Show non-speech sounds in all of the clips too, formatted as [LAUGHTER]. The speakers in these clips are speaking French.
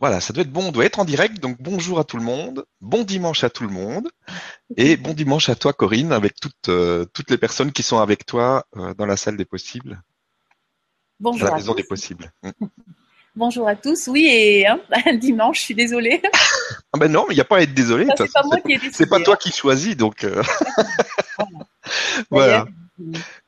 Voilà, ça doit être bon, on doit être en direct. Donc bonjour à tout le monde, bon dimanche à tout le monde, et bon dimanche à toi Corinne, avec toutes, euh, toutes les personnes qui sont avec toi euh, dans la salle des possibles. Bonjour. Dans la à maison tous. des possibles. Mm. [LAUGHS] Bonjour à tous. Oui, et hein, [LAUGHS] dimanche, je suis désolée. [LAUGHS] Ah ben non, mais il n'y a pas à être désolé. c'est pas moi qui ai décidé. c'est pas toi qui choisis, donc euh, voilà.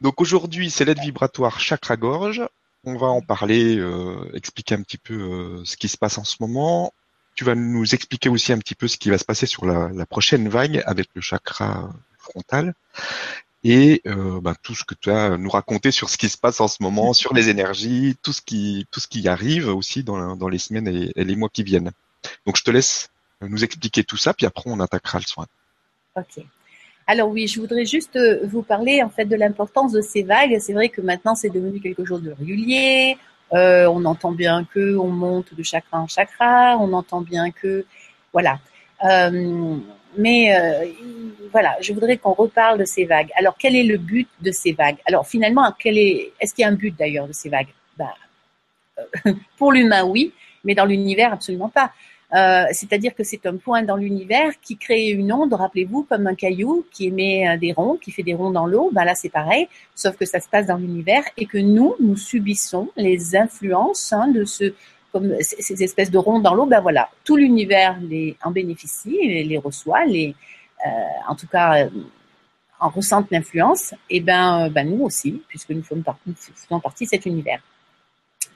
Donc aujourd'hui, c'est l'aide vibratoire chakra-gorge. On va en parler, euh, expliquer un petit peu euh, ce qui se passe en ce moment. Tu vas nous expliquer aussi un petit peu ce qui va se passer sur la, la prochaine vague avec le chakra frontal et euh, ben, tout ce que tu as à nous raconter sur ce qui se passe en ce moment, [LAUGHS] sur les énergies, tout ce qui tout ce qui arrive aussi dans, la- dans les semaines et, et les mois qui viennent. Donc je te laisse nous expliquer tout ça, puis après on attaquera le soin. Ok. Alors oui, je voudrais juste euh, vous parler en fait de l'importance de ces vagues. C'est vrai que maintenant c'est devenu quelque chose de régulier. Euh, on entend bien que on monte de chakra en chakra. On entend bien que voilà. Euh, mais voilà, je voudrais qu'on reparle de ces vagues. Alors quel est le but de ces vagues? Alors finalement, Est-ce qu'il y a un but d'ailleurs de ces vagues? Euh, [LAUGHS] Pour l'humain, oui, mais dans l'univers, absolument pas. Euh, c'est-à-dire que c'est un point dans l'univers qui crée une onde, rappelez-vous, comme un caillou qui émet euh, des ronds, qui fait des ronds dans l'eau. Ben là, c'est pareil, sauf que ça se passe dans l'univers et que nous, nous subissons les influences hein, de ce, comme ces, ces espèces de ronds dans l'eau. Ben voilà, tout l'univers en bénéficie, les, reçoit, les, euh, en tout cas, en ressentent l'influence. Et ben, ben nous aussi, puisque nous faisons partie, nous faisons partie de cet univers.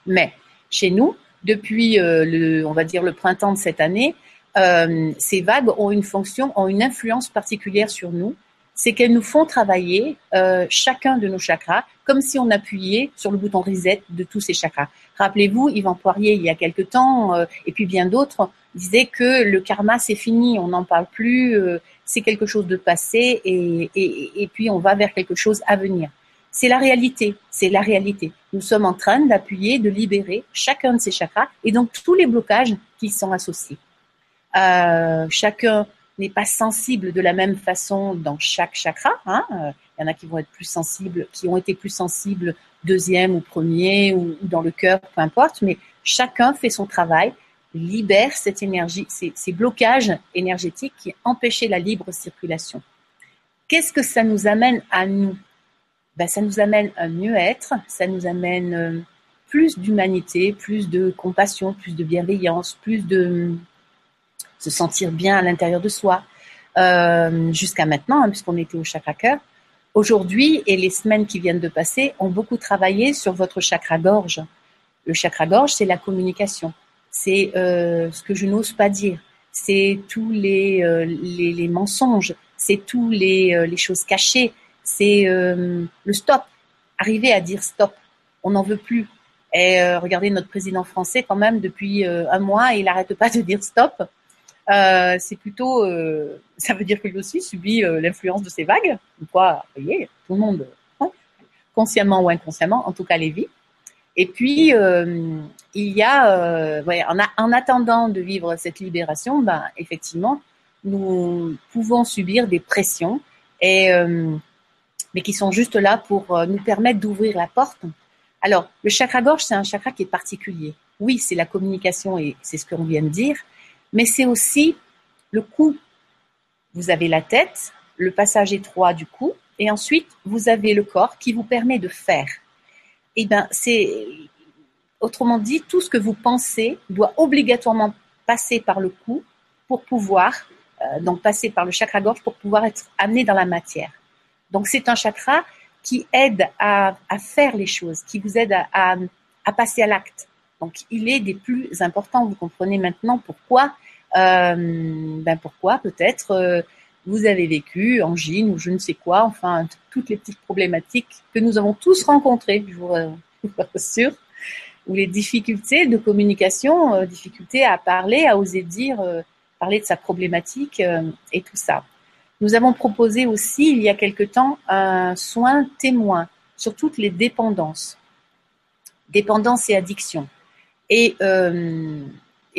Mais chez nous, depuis euh, le, on va dire le printemps de cette année, euh, ces vagues ont une fonction, ont une influence particulière sur nous. C'est qu'elles nous font travailler euh, chacun de nos chakras, comme si on appuyait sur le bouton reset de tous ces chakras. Rappelez-vous, Yvan Poirier, il y a quelque temps, euh, et puis bien d'autres, disaient que le karma c'est fini, on n'en parle plus, euh, c'est quelque chose de passé, et, et, et puis on va vers quelque chose à venir. C'est la réalité, c'est la réalité. Nous sommes en train d'appuyer, de libérer chacun de ces chakras et donc tous les blocages qui y sont associés. Euh, chacun n'est pas sensible de la même façon dans chaque chakra. Hein. Euh, Il y en a qui vont être plus sensibles, qui ont été plus sensibles deuxième ou premier ou, dans le cœur, peu importe, mais chacun fait son travail, libère cette énergie, ces blocages énergétiques qui empêchaient la libre circulation. Qu'est-ce que ça nous amène à nous? Ben, ça nous amène un mieux-être, ça nous amène euh, plus d'humanité, plus de compassion, plus de bienveillance, plus de se sentir bien à l'intérieur de soi. Euh, Jusqu'à maintenant, hein, puisqu'on était au chakra cœur, aujourd'hui et les semaines qui viennent de passer ont beaucoup travaillé sur votre chakra gorge. Le chakra gorge, c'est la communication, c'est euh, ce que je n'ose pas dire, c'est tous les, les, les mensonges, c'est tous les, les choses cachées, c'est euh, le stop. Arriver à dire stop. On n'en veut plus. Et euh, regardez notre président français quand même depuis euh, un mois, il n'arrête pas de dire stop. C'est plutôt, ça veut dire que lui aussi subit l'influence de ces vagues. Quoi, vous voyez, tout le monde, hein, consciemment ou inconsciemment, en tout cas les vit. Et puis il y a, en, a, en attendant de vivre cette libération, ben effectivement, nous pouvons subir des pressions et mais qui sont juste là pour euh, nous permettre d'ouvrir la porte. Alors, le chakra gorge, c'est un chakra qui est particulier. Oui, c'est la communication et c'est ce qu'on vient de dire, mais c'est aussi le cou. Vous avez la tête, le passage étroit du cou, et ensuite vous avez le corps qui vous permet de faire. Et ben, c'est autrement dit, tout ce que vous pensez doit obligatoirement passer par le cou pour pouvoir, euh, donc passer par le chakra gorge pour pouvoir être amené dans la matière. Donc c'est un chakra qui aide à, à, faire les choses, qui vous aide à, à, à passer à l'acte. Donc il est des plus importants. Vous comprenez maintenant pourquoi, euh, ben pourquoi peut-être euh, vous avez vécu angine ou je ne sais quoi, enfin toutes les petites problématiques que nous avons tous rencontrées, je vous, [LAUGHS] vous rassure, ou les difficultés de communication, euh, difficultés à parler, à oser dire, euh, parler de sa problématique euh, et tout ça. Nous avons proposé aussi, il y a quelque temps, un soin témoin sur toutes les dépendances, dépendance et addiction. Et, euh,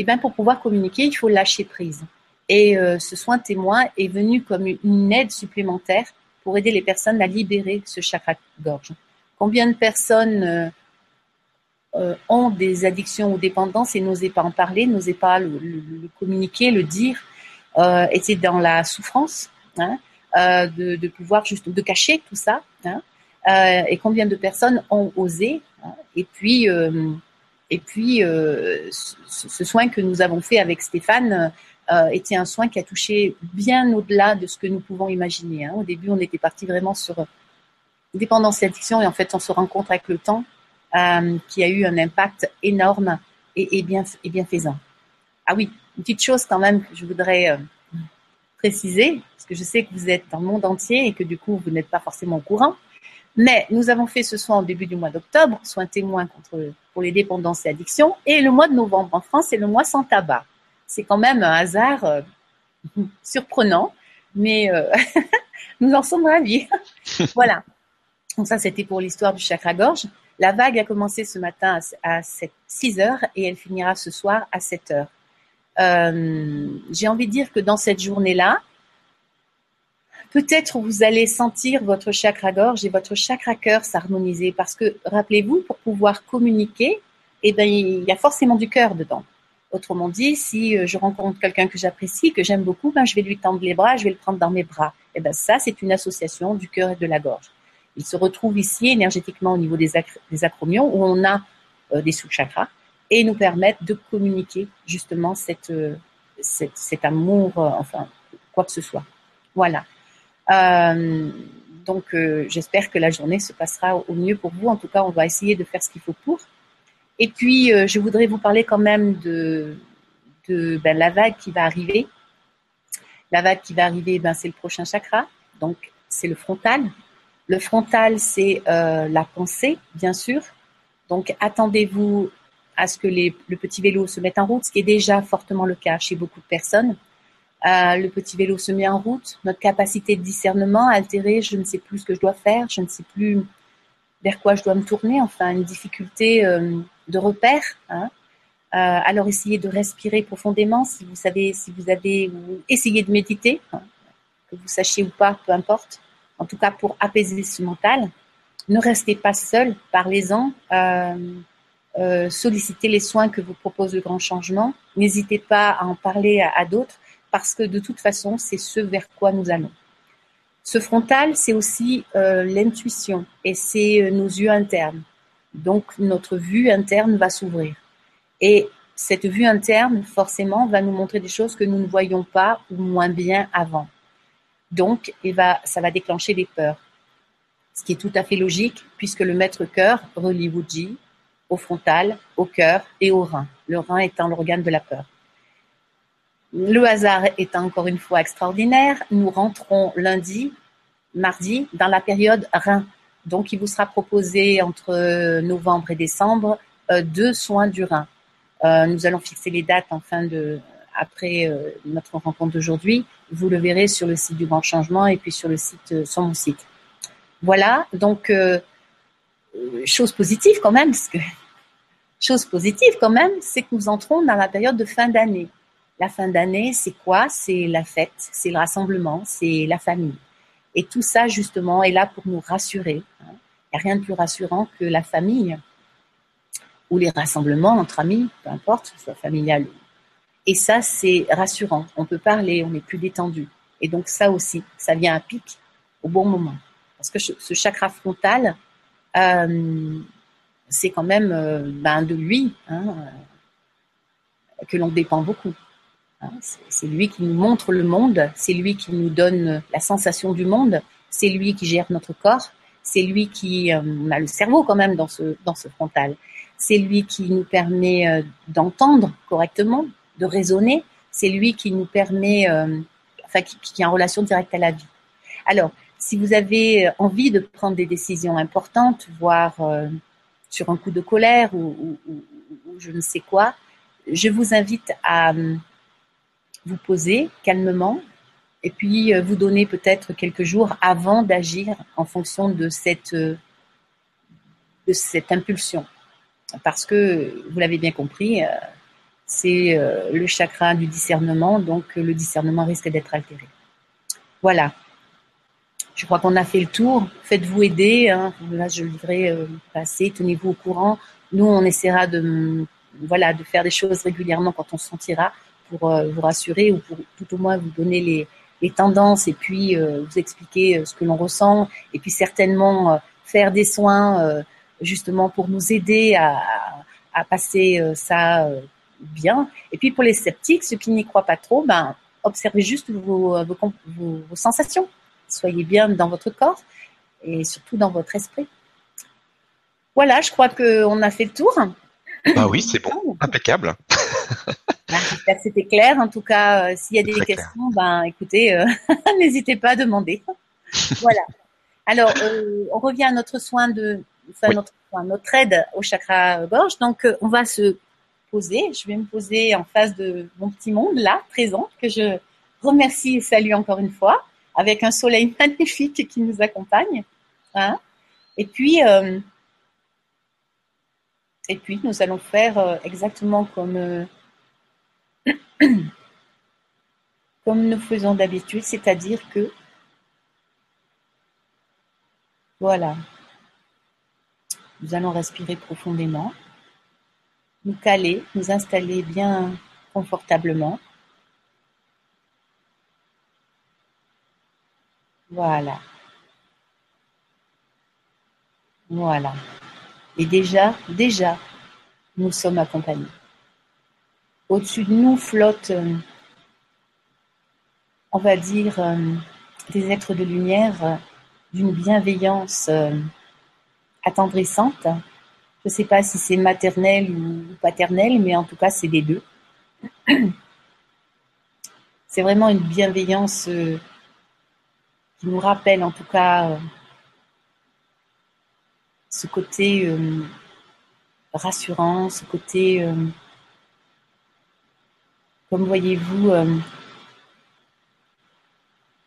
ben pour pouvoir communiquer, il faut lâcher prise. Et euh, ce soin témoin est venu comme une aide supplémentaire pour aider les personnes à libérer ce chakra-gorge. Combien de personnes euh, ont des addictions ou dépendances et n'osaient pas en parler, n'osaient pas le, communiquer, le dire, étaient dans la souffrance, hein, de, pouvoir juste de cacher tout ça. Hein, et combien de personnes ont osé hein, Et puis, et puis ce, soin que nous avons fait avec Stéphane euh, était un soin qui a touché bien au-delà de ce que nous pouvons imaginer. Au début, on était parti vraiment sur euh, dépendance et addiction, et en fait, on se rend compte avec le temps euh, qui a eu un impact énorme et, et, bien, et bienfaisant. Ah oui, une petite chose quand même que je voudrais euh, préciser, parce que je sais que vous êtes dans le monde entier et que du coup, vous n'êtes pas forcément au courant. Mais nous avons fait ce soin au début du mois d'octobre, soin témoin contre, pour les dépendances et addictions. Et le mois de novembre en France, c'est le mois sans tabac c'est quand même un hasard euh, [LAUGHS] surprenant, mais euh, [LAUGHS] nous en sommes ravis. [LAUGHS] voilà. Donc ça, c'était pour l'histoire du chakra-gorge. La vague a commencé ce matin à 6 heures et elle finira ce soir à 7 heures. Euh, j'ai envie de dire que dans cette journée-là, peut-être vous allez sentir votre chakra-gorge et votre chakra-cœur s'harmoniser parce que, rappelez-vous, pour pouvoir communiquer, eh ben, il y a forcément du cœur dedans. Autrement dit, si euh, je rencontre quelqu'un que j'apprécie, que j'aime beaucoup, ben, je vais lui tendre les bras, je vais le prendre dans mes bras. Et ben ça, c'est une association du cœur et de la gorge. Il se retrouve ici énergétiquement au niveau des, des acromions où on a euh, des sous-chakras et nous permettent de communiquer justement cette, euh, cet amour, enfin, quoi que ce soit. Voilà. donc, j'espère que la journée se passera au mieux pour vous. En tout cas, on va essayer de faire ce qu'il faut pour. Et puis, euh, je voudrais vous parler quand même de, de ben, la vague qui va arriver. La vague qui va arriver, ben, c'est le prochain chakra, donc c'est le frontal. Le frontal, c'est euh, la pensée, bien sûr. Donc, attendez-vous à ce que les, le petit vélo se mette en route, ce qui est déjà fortement le cas chez beaucoup de personnes. Euh, le petit vélo se met en route, notre capacité de discernement altérée, je ne sais plus ce que je dois faire, je ne sais plus vers quoi je dois me tourner, enfin une difficulté euh, de repère. Hein. Euh, alors essayez de respirer profondément si vous savez, si vous avez, essayez de méditer, hein, que vous sachiez ou pas, peu importe. En tout cas pour apaiser ce mental. Ne restez pas seul, parlez-en. Euh, sollicitez les soins que vous propose le grand changement. N'hésitez pas à en parler à d'autres parce que de toute façon, c'est ce vers quoi nous allons. Ce frontal, c'est aussi euh, l'intuition et c'est euh, nos yeux internes. Donc notre vue interne va s'ouvrir. Et cette vue interne, forcément, va nous montrer des choses que nous ne voyions pas ou moins bien avant. Donc, ça va déclencher des peurs. Ce qui est tout à fait logique, puisque le maître cœur relie Wuji au frontal, au cœur et au rein. Le rein étant l'organe de la peur. Le hasard étant encore une fois extraordinaire, nous rentrons lundi, mardi, dans la période rein. Donc, il vous sera proposé entre novembre et décembre euh, deux soins du rein. Euh, nous allons fixer les dates en fin de, après euh, notre rencontre d'aujourd'hui. Vous le verrez sur le site du Grand Changement et puis sur le site, sur mon site. Voilà. Donc, chose positive quand même, parce que chose positive quand même, c'est que nous entrons dans la période de fin d'année. La fin d'année, c'est quoi? C'est la fête, c'est le rassemblement, c'est la famille. Et tout ça, justement, est là pour nous rassurer. Il n'y a rien de plus rassurant que la famille ou les rassemblements entre amis, peu importe, que ce soit familial. Et ça, c'est rassurant. On peut parler, on est plus détendu. Et donc ça aussi, ça vient à pic au bon moment. Parce que ce chakra frontal, euh, c'est quand même euh, ben, de lui hein, que l'on dépend beaucoup. Hein, c'est lui qui nous montre le monde, c'est lui qui nous donne la sensation du monde, c'est lui qui gère notre corps, c'est lui qui euh, a le cerveau quand même dans ce, dans ce frontal. C'est lui qui nous permet euh, d'entendre correctement, de raisonner. C'est lui qui nous permet, euh, enfin, qui, qui, est en relation directe à la vie. Alors, si vous avez envie de prendre des décisions importantes, voire sur un coup de colère ou, je ne sais quoi, je vous invite à vous poser calmement et puis euh, vous donner peut-être quelques jours avant d'agir en fonction de cette, euh, impulsion. Parce que, vous l'avez bien compris, euh, c'est le chakra du discernement, donc le discernement risque d'être altéré. Voilà. Je crois qu'on a fait le tour? Faites-vous aider. Hein. Là, je devrais euh, passer. Tenez-vous au courant. Nous, on essaiera de, voilà, de faire des choses régulièrement quand on se sentira pour euh, vous rassurer ou pour tout au moins vous donner les, les tendances et puis euh, vous expliquer ce que l'on ressent et puis certainement faire des soins justement pour nous aider à, à passer ça bien. Et puis pour les sceptiques, ceux qui n'y croient pas trop, ben observez juste vos, vos, vos sensations soyez bien dans votre corps et surtout dans votre esprit. Voilà, je crois qu'on a fait le tour. Bah oui, c'est bon, impeccable. Bah, j'espère que c'était clair. En tout cas, euh, s'il y a des questions, ben écoutez, euh, [LAUGHS] n'hésitez pas à demander. voilà. Alors, euh, on revient à notre soin de, enfin, notre, notre aide au chakra gorge. Donc, on va se poser. Je vais me poser en face de mon petit monde là, présent, que je remercie et salue encore une fois avec un soleil magnifique qui nous accompagne. Hein. et puis, euh, et puis, nous allons faire euh, exactement comme, euh, [CLEARS THROAT] comme nous faisons d'habitude, c'est-à-dire que, voilà, nous allons respirer profondément, nous caler, nous installer bien confortablement. Voilà. Voilà. Et déjà, déjà, nous sommes accompagnés. Au-dessus de nous flottent, euh, on va dire, euh, des êtres de lumière euh, d'une bienveillance attendrissante. Je ne sais pas si c'est maternel ou paternel, mais en tout cas, c'est les deux. [CLEARS THROAT] C'est vraiment une bienveillance qui nous rappelle en tout cas euh, ce côté euh, rassurant, ce côté, euh, comme voyez-vous,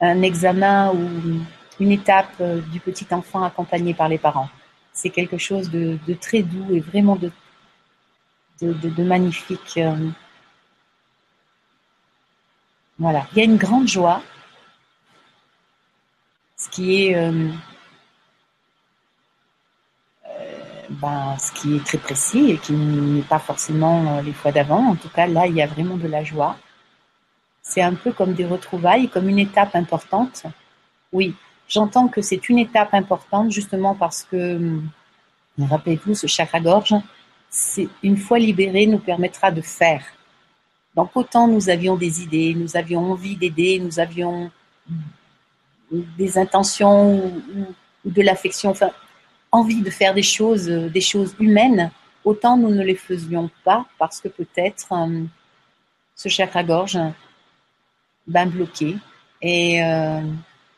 un examen ou une étape du petit enfant accompagné par les parents. C'est quelque chose de, très doux et vraiment de, de magnifique. Voilà, il y a une grande joie ce qui est euh, euh, ben, ce qui est très précis et qui n'est pas forcément euh, les fois d'avant. En tout cas, là, il y a vraiment de la joie. C'est un peu comme des retrouvailles, comme une étape importante. Oui, j'entends que c'est une étape importante justement parce que, rappelez-vous, ce chakra-gorge, une fois libéré, nous permettra de faire. Donc autant nous avions des idées, nous avions envie d'aider, nous avions des intentions ou, de l'affection, enfin, envie de faire des choses, euh, des choses humaines, autant nous ne les faisions pas parce que peut-être euh, ce chakra-gorge ben, bloqué et euh,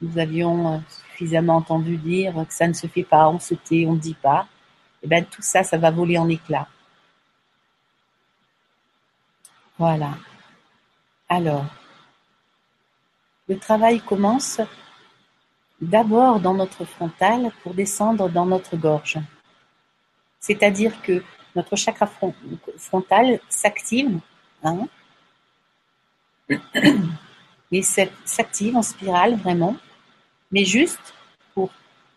nous avions suffisamment entendu dire que ça ne se fait pas, on se tait, on ne dit pas. Et ben tout ça, ça va voler en éclats. Voilà. Alors, le travail commence d'abord dans notre frontal pour descendre dans notre gorge. C'est-à-dire que notre chakra frontal s'active hein, [CLEARS THROAT] et s'active en spirale vraiment, mais juste pour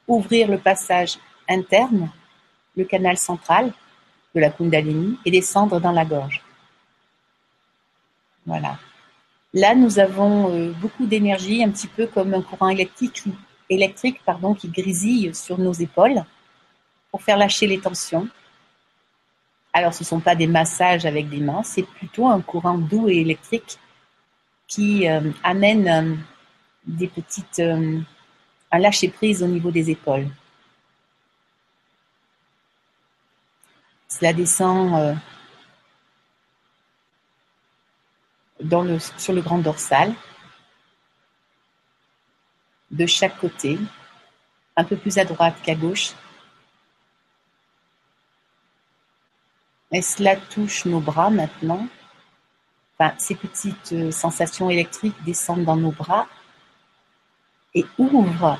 ouvrir le passage interne, le canal central de la Kundalini et descendre dans la gorge. Voilà. Là, nous avons euh, beaucoup d'énergie, un petit peu comme un courant électrique électrique pardon, qui grésille sur nos épaules pour faire lâcher les tensions. Alors, ce ne sont pas des massages avec des mains, c'est plutôt un courant doux et électrique qui euh, amène euh, des petites, euh, un lâcher prise au niveau des épaules. Cela descend dans le, sur le grand dorsal de chaque côté, un peu plus à droite qu'à gauche. Et cela touche nos bras maintenant. Ces petites euh, sensations électriques descendent dans nos bras et ouvrent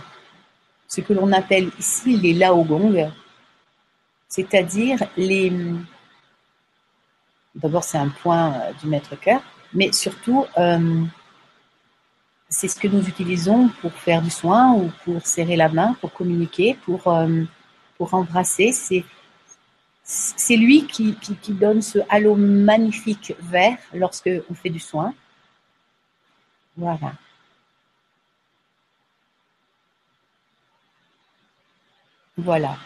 ce que l'on appelle ici les laogong, c'est-à-dire les. D'abord, c'est un point euh, du maître cœur, mais surtout, euh, c'est ce que nous utilisons pour faire du soin ou pour serrer la main, pour communiquer, pour, euh, embrasser. C'est, lui qui, donne ce halo magnifique vert lorsque on fait du soin. Voilà. Voilà.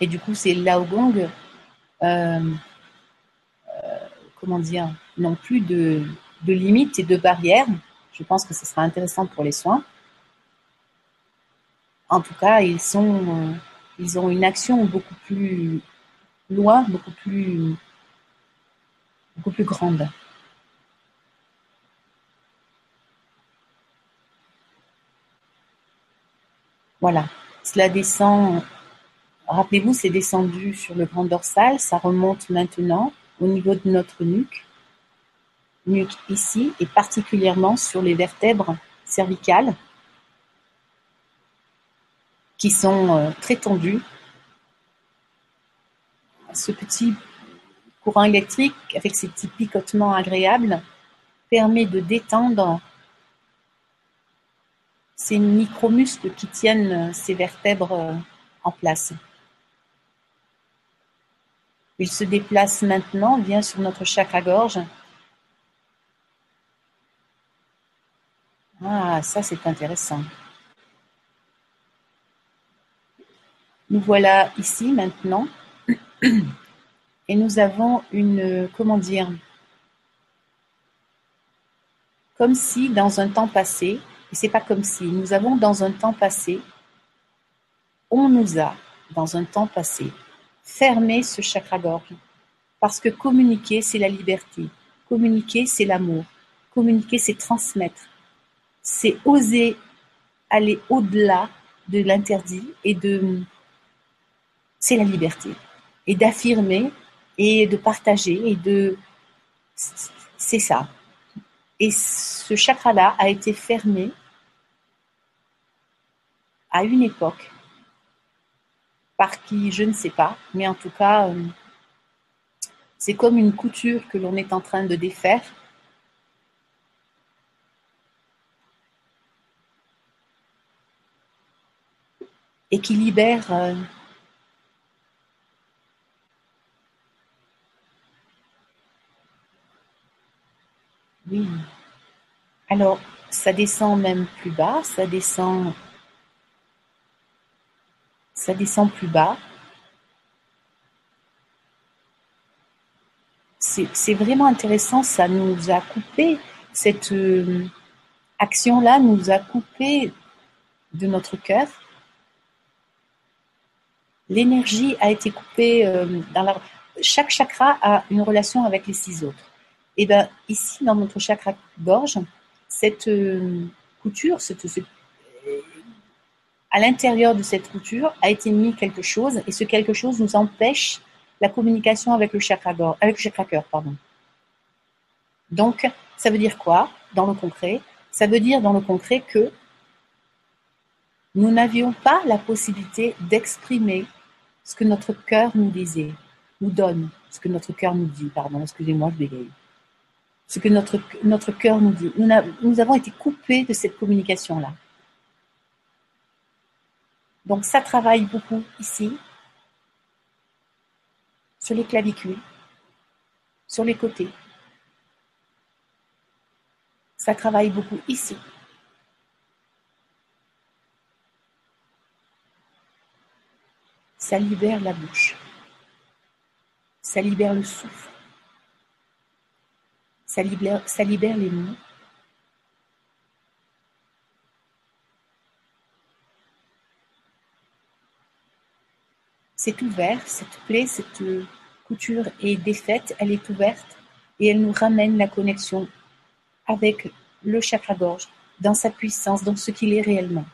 Et du coup, c'est Laogong, euh, euh, comment dire, non plus de limites et de barrières. Je pense que ce sera intéressant pour les soins. En tout cas, ils sont, euh, ils ont une action beaucoup plus loin, beaucoup plus, beaucoup plus grande. Voilà, cela descend Rappelez-vous, c'est descendu sur le grand dorsal, ça remonte maintenant au niveau de notre nuque, nuque ici, et particulièrement sur les vertèbres cervicales, qui sont euh, très tendues. Ce petit courant électrique, avec ces petits picotements agréables, permet de détendre ces micromuscles qui tiennent ces vertèbres euh, en place. Il se déplace maintenant, vient sur notre chakra-gorge. Ah, ça c'est intéressant. Nous voilà ici maintenant et nous avons une, comment dire, comme si dans un temps passé, et c'est pas comme si, nous avons dans un temps passé, on nous a, dans un temps passé, fermer ce chakra-gorge. Parce que communiquer, c'est la liberté. Communiquer, c'est l'amour. Communiquer, c'est transmettre. C'est oser aller au-delà de l'interdit et de... C'est la liberté. Et d'affirmer et de partager et de... C'est ça. Et ce chakra-là a été fermé à une époque par qui, je ne sais pas, mais en tout cas, euh, c'est comme une couture que l'on est en train de défaire. Et qui libère euh, Oui. Alors, ça descend même plus bas, ça descend ça descend plus bas. C'est vraiment intéressant, ça nous a coupé, cette euh, action-là nous a coupé de notre cœur. L'énergie a été coupée euh, dans la... Chaque chakra a une relation avec les six autres. Et bien ici, dans notre chakra gorge, cette euh, couture, cette, à l'intérieur de cette couture a été mis quelque chose et ce quelque chose nous empêche la communication avec le chakra avec le chakra cœur, pardon. Donc, ça veut dire quoi dans le concret? Ça veut dire dans le concret que nous n'avions pas la possibilité d'exprimer ce que notre cœur nous disait, nous donne, ce que notre cœur nous dit, pardon, excusez-moi, je bégaye. Ce que notre, notre cœur nous dit. nous avons été coupés de cette communication-là. Donc ça travaille beaucoup ici, sur les clavicules, sur les côtés. Ça travaille beaucoup ici. Ça libère la bouche. Ça libère le souffle. Ça libère, les mots. c'est ouvert, cette plaie, cette couture est défaite, elle est ouverte et elle nous ramène la connexion avec le chakra-gorge, dans sa puissance, dans ce qu'il est réellement.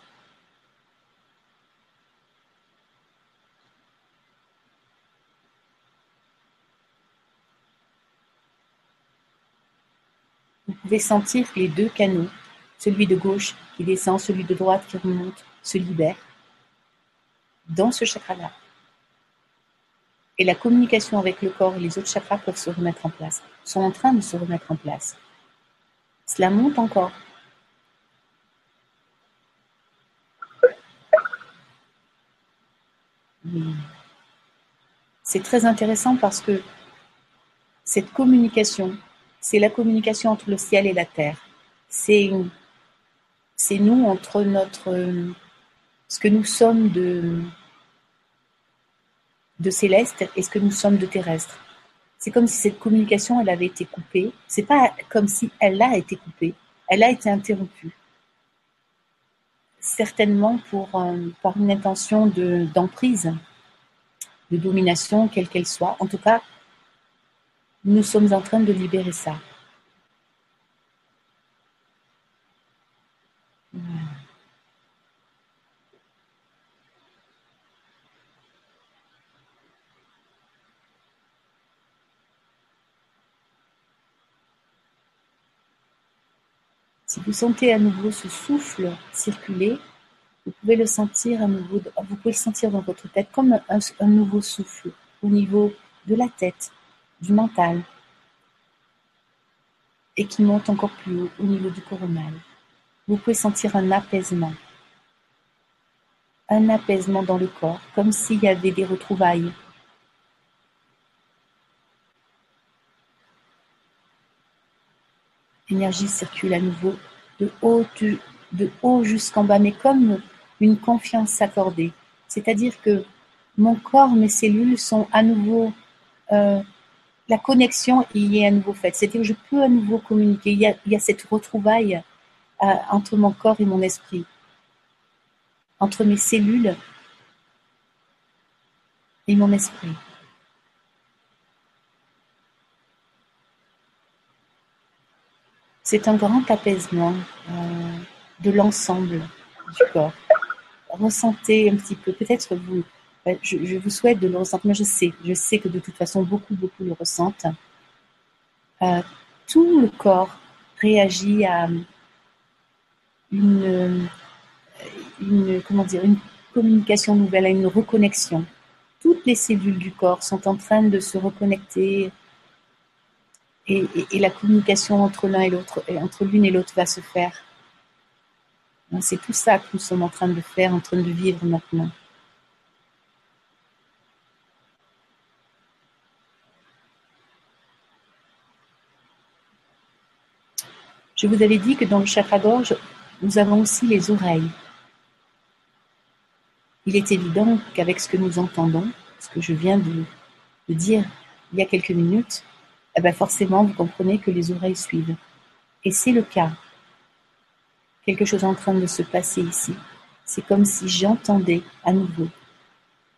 dessentir les deux canaux, celui de gauche qui descend, celui de droite qui remonte, se libère dans ce chakra-là. Et la communication avec le corps et les autres chakras peuvent se remettre en place, sont en train de se remettre en place. Cela monte encore. C'est très intéressant parce que cette communication c'est la communication entre le ciel et la terre. C'est nous entre notre ce que nous sommes de de céleste et ce que nous sommes de terrestre. C'est comme si cette communication elle avait été coupée. C'est pas comme si elle a été coupée. Elle a été interrompue. Certainement pour euh, par une intention de d'emprise, de domination quelle qu'elle soit. En tout cas, nous sommes en train de libérer ça. Si vous sentez à nouveau ce souffle circuler, vous pouvez le sentir à nouveau, vous pouvez le sentir dans votre tête comme un nouveau souffle au niveau de la tête, du mental et qui monte encore plus haut au niveau du coronal. Vous pouvez sentir un apaisement. Un apaisement dans le corps, comme s'il y avait des retrouvailles. L'énergie circule à nouveau de haut, jusqu'en bas, mais comme une confiance accordée. C'est-à-dire que mon corps, mes cellules sont à nouveau euh, la connexion y est à nouveau faite. C'est-à-dire que je peux à nouveau communiquer. Il y a, cette retrouvaille euh, entre mon corps et mon esprit, entre mes cellules et mon esprit. C'est un grand apaisement euh, de l'ensemble du corps. Ressentez un petit peu, peut-être vous, je, vous souhaite de le ressentir, mais je sais, je sais que de toute façon, beaucoup, beaucoup le ressentent. Euh, tout le corps réagit à une, une, comment dire, une communication nouvelle, à une reconnexion. Toutes les cellules du corps sont en train de se reconnecter et, et la communication entre l'un et l'autre, entre l'une et l'autre va se faire. C'est tout ça que nous sommes en train de faire, en train de vivre maintenant. Je vous avais dit que dans le chakra-gorge, nous avons aussi les oreilles. Il est évident qu'avec ce que nous entendons, ce que je viens de, dire il y a quelques minutes, eh ben forcément, vous comprenez que les oreilles suivent. Et c'est le cas. Quelque chose est en train de se passer ici. C'est comme si j'entendais à nouveau,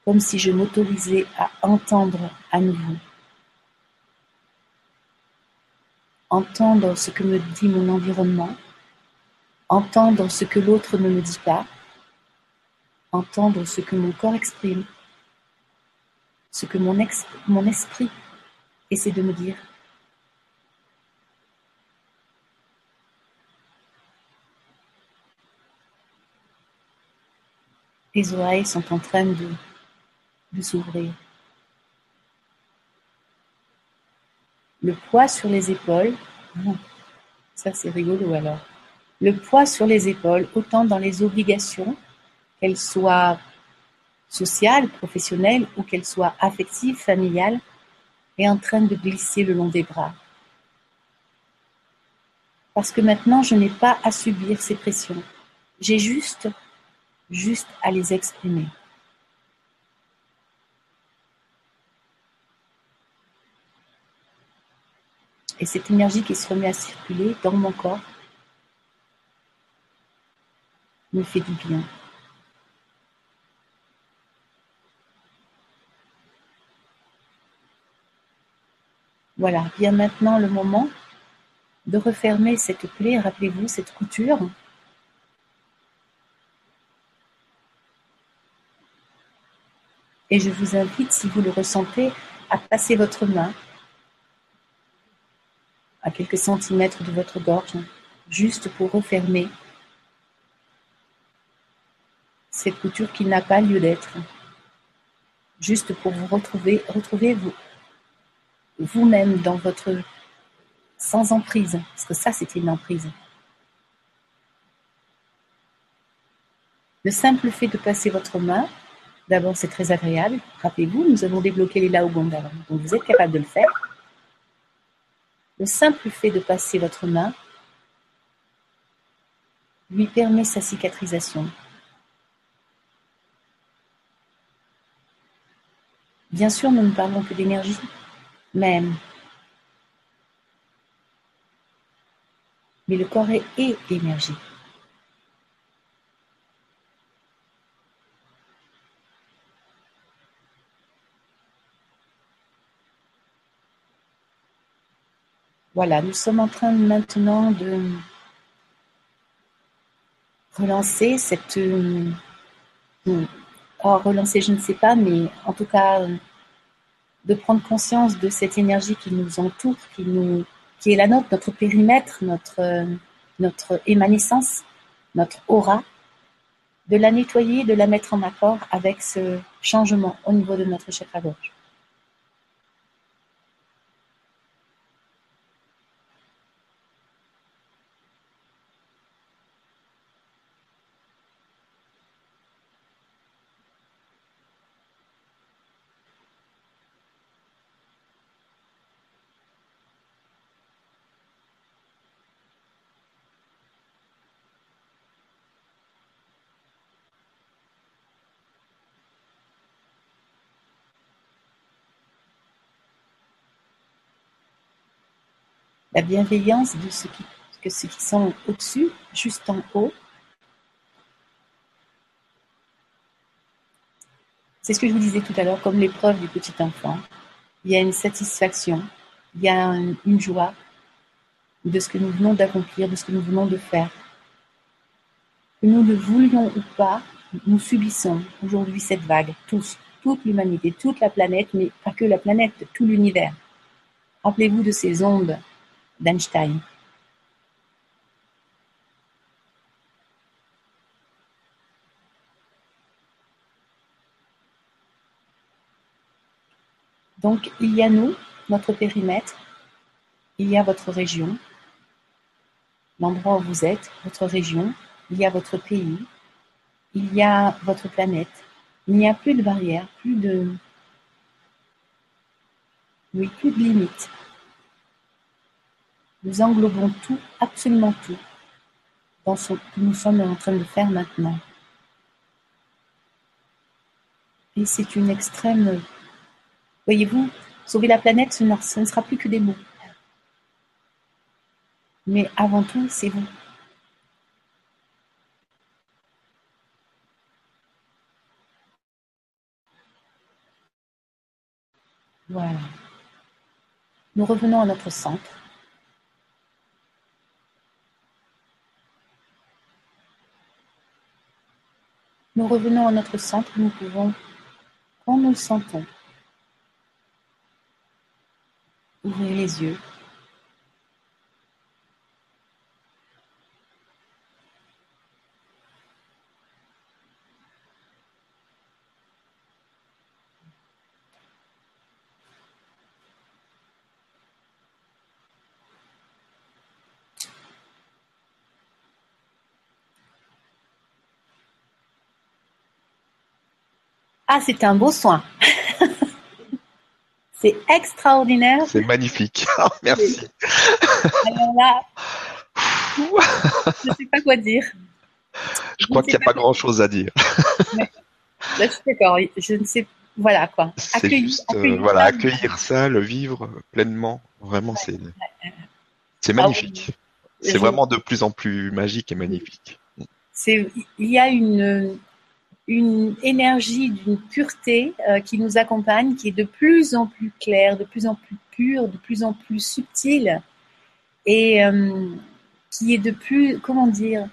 comme si je m'autorisais à entendre à nouveau. Entendre ce que me dit mon environnement, entendre ce que l'autre ne me dit pas, entendre ce que mon corps exprime, ce que mon, esprit essaie de me dire. Les oreilles sont en train de s'ouvrir. Le poids sur les épaules, ça c'est rigolo alors. Le poids sur les épaules, autant dans les obligations, qu'elles soient sociales, professionnelles ou qu'elles soient affectives, familiales, est en train de glisser le long des bras. Parce que maintenant, je n'ai pas à subir ces pressions. J'ai juste, juste à les exprimer. Et cette énergie qui se remet à circuler dans mon corps me fait du bien. Voilà, vient maintenant le moment de refermer cette plaie, rappelez-vous, cette couture. Et je vous invite, si vous le ressentez, à passer votre main à quelques centimètres de votre gorge, juste pour refermer cette couture qui n'a pas lieu d'être, juste pour vous retrouver, retrouver vous, vous-même dans votre sans emprise, parce que ça c'était une emprise. Le simple fait de passer votre main D'abord, c'est très agréable. Rappelez-vous, nous avons débloqué les Laogonda. Donc, vous êtes capable de le faire. Le simple fait de passer votre main lui permet sa cicatrisation. Bien sûr, nous ne parlons que d'énergie, même. Mais le corps est, est. Voilà, nous sommes en train maintenant de relancer cette... Oh, relancer, je ne sais pas, mais en tout cas, de prendre conscience de cette énergie qui nous entoure, qui, nous, qui est la nôtre, notre périmètre, notre, notre émanescence, notre aura, de la nettoyer, de la mettre en accord avec ce changement au niveau de notre chakra gorge. La bienveillance de ceux qui, que qui sont au-dessus, juste en haut. C'est ce que je vous disais tout à l'heure, comme l'épreuve du petit enfant. Il y a une satisfaction, il y a une joie de ce que nous venons d'accomplir, de ce que nous venons de faire. Que nous le voulions ou pas, nous subissons aujourd'hui cette vague, tous, toute l'humanité, toute la planète, mais pas que la planète, tout l'univers. Rappelez-vous de ces ondes d'Einstein. Donc, il y a nous, notre périmètre, il y a votre région, l'endroit où vous êtes, votre région, il y a votre pays, il y a votre planète. Il n'y a plus de barrières, plus de... Oui, plus de limites. Nous englobons tout, absolument tout, dans ce que nous sommes en train de faire maintenant. Et c'est une extrême... Voyez-vous, sauver la planète, ce ne sera plus que des mots. Mais avant tout, c'est vous. Voilà. Nous revenons à notre centre. Nous revenons à notre centre, nous pouvons, quand nous le sentons, ouvrir les yeux. Ah, c'est un beau soin. [LAUGHS] c'est extraordinaire. C'est magnifique. [LAUGHS] Ah, merci. Alors là, je ne sais pas quoi dire. Je, crois qu'il n'y a pas, grand-chose à dire. Là, je suis d'accord. Je ne sais voilà quoi. Accueillir, juste, euh, voilà, accueillir ça, le vivre pleinement. Vraiment, c'est c'est magnifique. c'est vraiment de plus en plus magique et magnifique. C'est il y a une une énergie d'une pureté euh, qui nous accompagne, qui est de plus en plus claire, de plus en plus pure, de plus en plus subtile, et euh, qui est de plus, comment dire,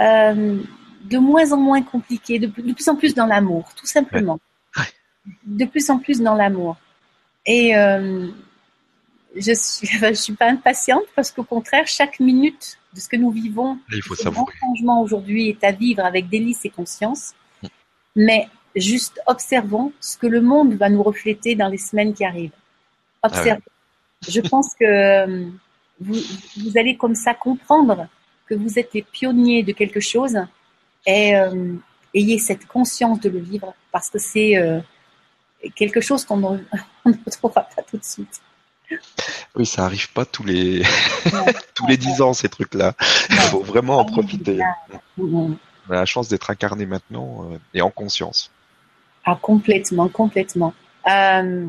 euh, de moins en moins compliquée, de, plus en plus dans l'amour, tout simplement. De plus en plus dans l'amour. Et je suis, [LAUGHS] je suis pas impatiente parce qu'au contraire, chaque minute de ce que nous vivons, il faut changement aujourd'hui est à vivre avec délice et conscience. Mais juste observons ce que le monde va nous refléter dans les semaines qui arrivent. Ah observons. Je pense que euh, vous, vous, allez comme ça comprendre que vous êtes les pionniers de quelque chose et, euh, ayez cette conscience de le vivre parce que c'est euh, quelque chose qu'on ne, [LAUGHS] on ne retrouvera pas tout de suite. Oui, ça arrive pas tous les [LAUGHS] tous les dix ans ces trucs-là. Il faut vraiment en profiter. On a la chance d'être incarné maintenant euh, et en conscience. Ah, complètement, complètement. Euh,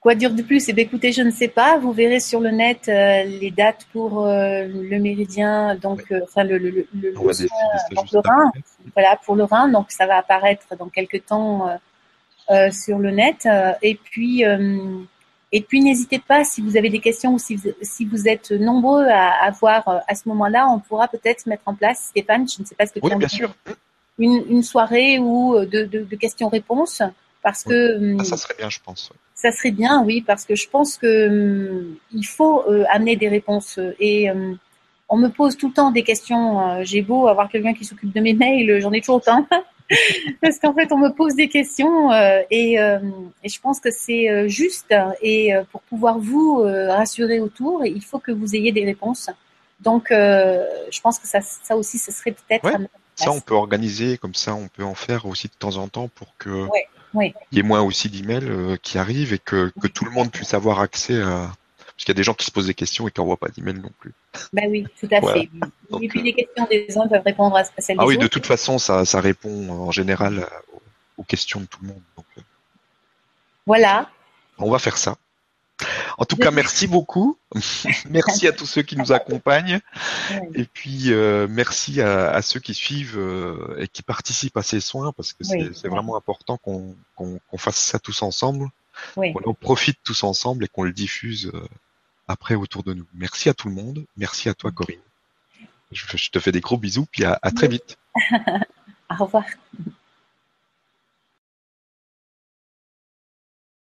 quoi dire de plus? Eh bien, écoutez, je ne sais pas. Vous verrez sur le net euh, les dates pour le méridien, donc, enfin, le, le, le, le, décider donc, Rhin. Voilà, pour le Rhin. Donc, ça va apparaître dans quelques temps sur le net. Et puis, et puis, n'hésitez pas si vous avez des questions ou si vous, si vous êtes nombreux à avoir euh, à ce moment-là, on pourra peut-être mettre en place, Stéphane, je ne sais pas ce que Oui, tu en bien sûr. une, une soirée ou euh, de, de, de questions-réponses. Parce Oui. que hum, Ah, ça serait bien, je pense. ça serait bien, oui, parce que je pense que hum, il faut euh, amener des réponses. Et hum, on me pose tout le temps des questions. J'ai beau avoir quelqu'un qui s'occupe de mes mails, j'en ai toujours autant. [LAUGHS] [LAUGHS] parce qu'en fait, on me pose des questions euh, et, euh, et je pense que c'est euh, juste. Et pour pouvoir vous euh, rassurer autour, il faut que vous ayez des réponses. Donc, je pense que ça, ça aussi, ce serait peut-être Ouais. Ça, on peut organiser comme ça, on peut en faire aussi de temps en temps pour que Ouais, ouais. il y ait moins aussi d'emails qui arrivent et que, que tout le monde puisse avoir accès à. Parce qu'il y a des gens qui se posent des questions et qui n'envoient pas d'emails non plus. Ben oui, tout à Voilà. fait. Donc, et puis euh, les questions des uns peuvent répondre à celles Ah des oui, de toute façon, ça, ça répond en général à- aux, questions de tout le monde. Donc, euh, Voilà. on va faire ça. En tout cas, merci beaucoup. [LAUGHS] merci à tous ceux qui nous accompagnent. Et puis, euh, merci à, à ceux qui suivent euh, et qui participent à ces soins, parce que c'est Oui, vraiment important qu'on fasse ça tous ensemble, Oui. qu'on en profite tous ensemble et qu'on le diffuse euh, après autour de nous. Merci à tout le monde. Merci à toi, Corinne. Je, je te fais des gros bisous, puis à, à très vite. [LAUGHS] Au revoir.